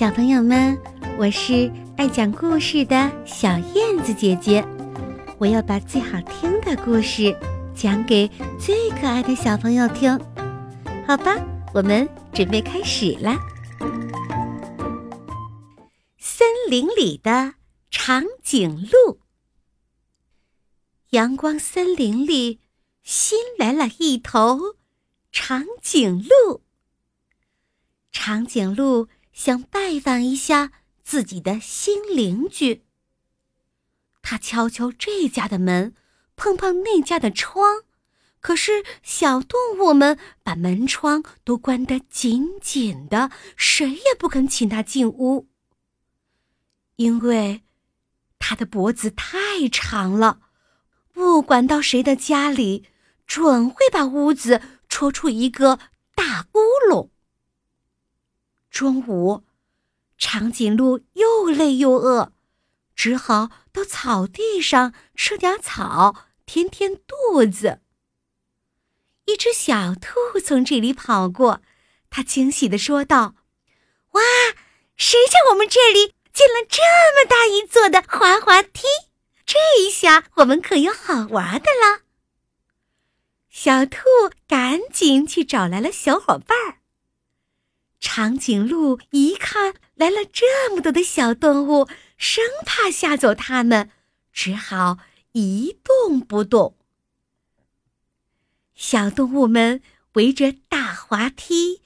小朋友们，我是爱讲故事的小燕子姐姐，我要把最好听的故事讲给最可爱的小朋友听，好吧？我们准备开始啦。森林里的长颈鹿，阳光森林里新来了一头长颈鹿。长颈鹿想拜访一下自己的新邻居。他敲敲这家的门，碰碰那家的窗，可是小动物们把门窗都关得紧紧的，谁也不肯请他进屋。因为他的脖子太长了，不管到谁的家里，准会把屋子戳出一个大窟窿。中午，长颈鹿又累又饿，只好到草地上吃点草填填肚子。一只小兔从这里跑过，它惊喜地说道：“哇，谁叫我们这里建了这么大一座的滑滑梯？这一下我们可有好玩的了。”小兔赶紧去找来了小伙伴儿。长颈鹿一看来了这么多的小动物，生怕吓走它们，只好一动不动。小动物们围着大滑梯，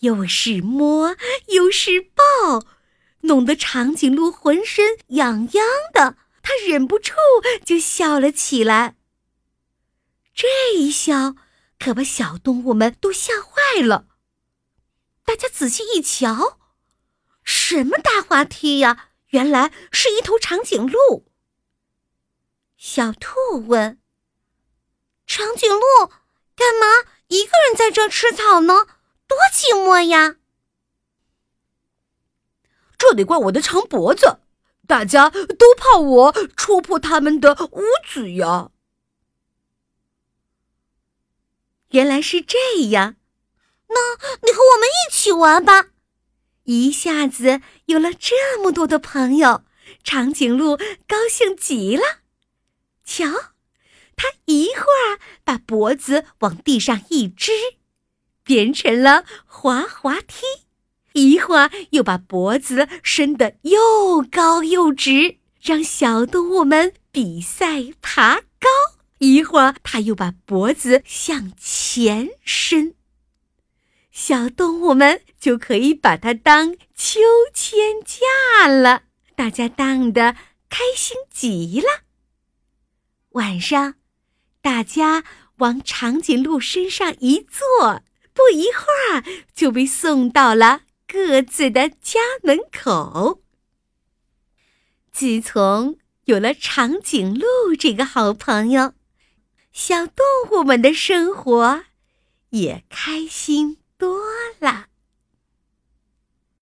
又是摸又是抱，弄得长颈鹿浑身痒痒的，它忍不住就笑了起来。这一笑可把小动物们都吓坏了。大家仔细一瞧，什么大滑梯呀？原来是一头长颈鹿。小兔问：“长颈鹿，干嘛一个人在这吃草呢？多寂寞呀！”这得怪我的长脖子，大家都怕我戳破他们的屋子呀。原来是这样。那你和我们一起玩吧！一下子有了这么多的朋友，长颈鹿高兴极了。瞧，它一会儿把脖子往地上一支，变成了滑滑梯；一会儿又把脖子伸得又高又直，让小动物们比赛爬高；一会儿，它又把脖子向前伸。小动物们就可以把它当秋千架了，大家荡得开心极了。晚上，大家往长颈鹿身上一坐，不一会儿就被送到了各自的家门口。自从有了长颈鹿这个好朋友，小动物们的生活也开心。多了。